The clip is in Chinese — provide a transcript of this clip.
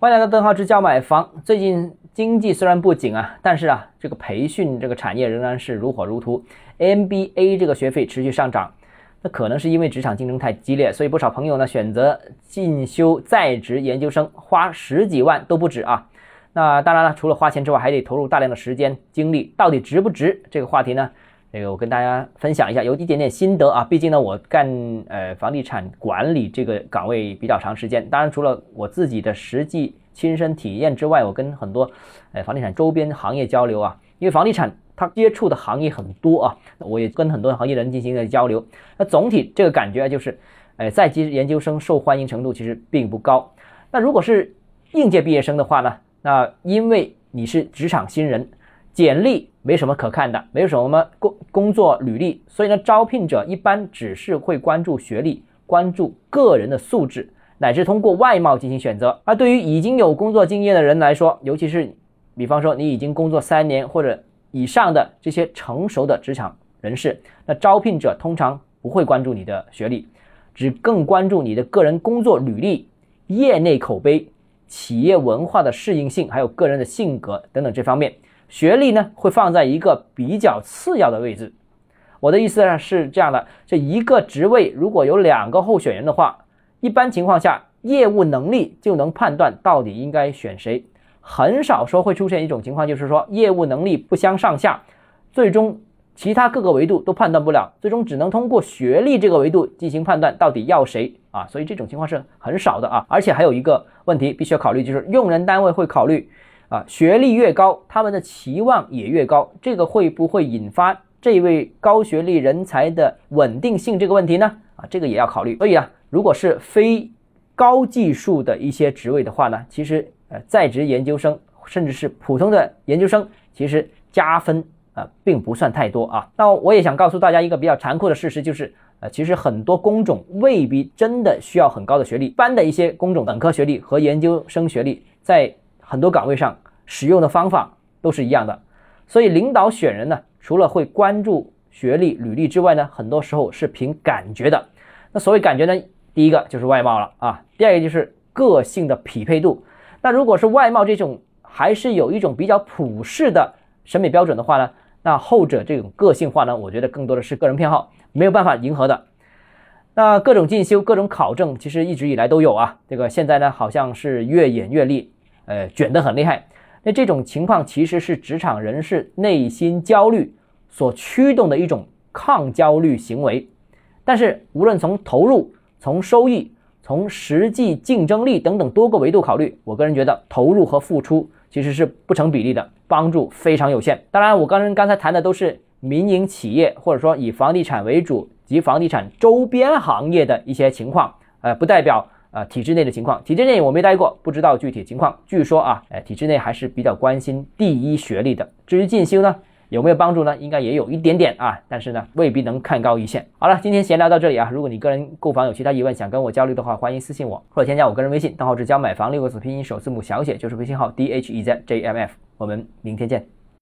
欢迎来到邓浩之教买房。最近经济虽然不景啊，但是啊，这个培训这个产业仍然是如火如荼。MBA 这个学费持续上涨，那可能是因为职场竞争太激烈，所以不少朋友呢选择进修在职研究生，花十几万都不止啊。那当然了，除了花钱之外，还得投入大量的时间精力，到底值不值？这个话题呢？这个我跟大家分享一下，有一点点心得啊。毕竟呢，我干呃房地产管理这个岗位比较长时间。当然，除了我自己的实际亲身体验之外，我跟很多呃房地产周边行业交流啊。因为房地产它接触的行业很多啊，我也跟很多行业人进行了交流。那总体这个感觉就是，呃，在职研究生受欢迎程度其实并不高。那如果是应届毕业生的话呢，那因为你是职场新人。简历没什么可看的，没有什么工工作履历，所以呢，招聘者一般只是会关注学历，关注个人的素质，乃至通过外貌进行选择。而对于已经有工作经验的人来说，尤其是比方说你已经工作三年或者以上的这些成熟的职场人士，那招聘者通常不会关注你的学历，只更关注你的个人工作履历、业内口碑、企业文化的适应性，还有个人的性格等等这方面。学历呢会放在一个比较次要的位置，我的意思呢是这样的：这一个职位如果有两个候选人的话，一般情况下业务能力就能判断到底应该选谁，很少说会出现一种情况，就是说业务能力不相上下，最终其他各个维度都判断不了，最终只能通过学历这个维度进行判断到底要谁。啊，所以这种情况是很少的啊，而且还有一个问题必须要考虑，就是用人单位会考虑。啊，学历越高，他们的期望也越高，这个会不会引发这位高学历人才的稳定性这个问题呢？啊，这个也要考虑。所以啊，如果是非高技术的一些职位的话呢，其实呃，在职研究生甚至是普通的研究生，其实加分啊，并不算太多啊。那我也想告诉大家一个比较残酷的事实，就是呃，其实很多工种未必真的需要很高的学历，一般的一些工种本科学历和研究生学历在。很多岗位上使用的方法都是一样的，所以领导选人呢，除了会关注学历、履历之外呢，很多时候是凭感觉的。那所谓感觉呢，第一个就是外貌了啊，第二个就是个性的匹配度。那如果是外貌这种还是有一种比较普世的审美标准的话呢，那后者这种个性化呢，我觉得更多的是个人偏好，没有办法迎合的。那各种进修、各种考证，其实一直以来都有啊，这个现在呢，好像是越演越烈。呃，卷得很厉害。那这种情况其实是职场人士内心焦虑所驱动的一种抗焦虑行为。但是，无论从投入、从收益、从实际竞争力等等多个维度考虑，我个人觉得投入和付出其实是不成比例的，帮助非常有限。当然，我刚刚刚才谈的都是民营企业或者说以房地产为主及房地产周边行业的一些情况，呃，不代表。啊，体制内的情况，体制内我没待过，不知道具体情况。据说啊，哎，体制内还是比较关心第一学历的。至于进修呢，有没有帮助呢？应该也有一点点啊，但是呢，未必能看高一线。好了，今天闲聊到这里啊。如果你个人购房有其他疑问，想跟我交流的话，欢迎私信我或者添加我个人微信，账号是教买房六个字拼音首字母小写，就是微信号 d h e z j m f。我们明天见。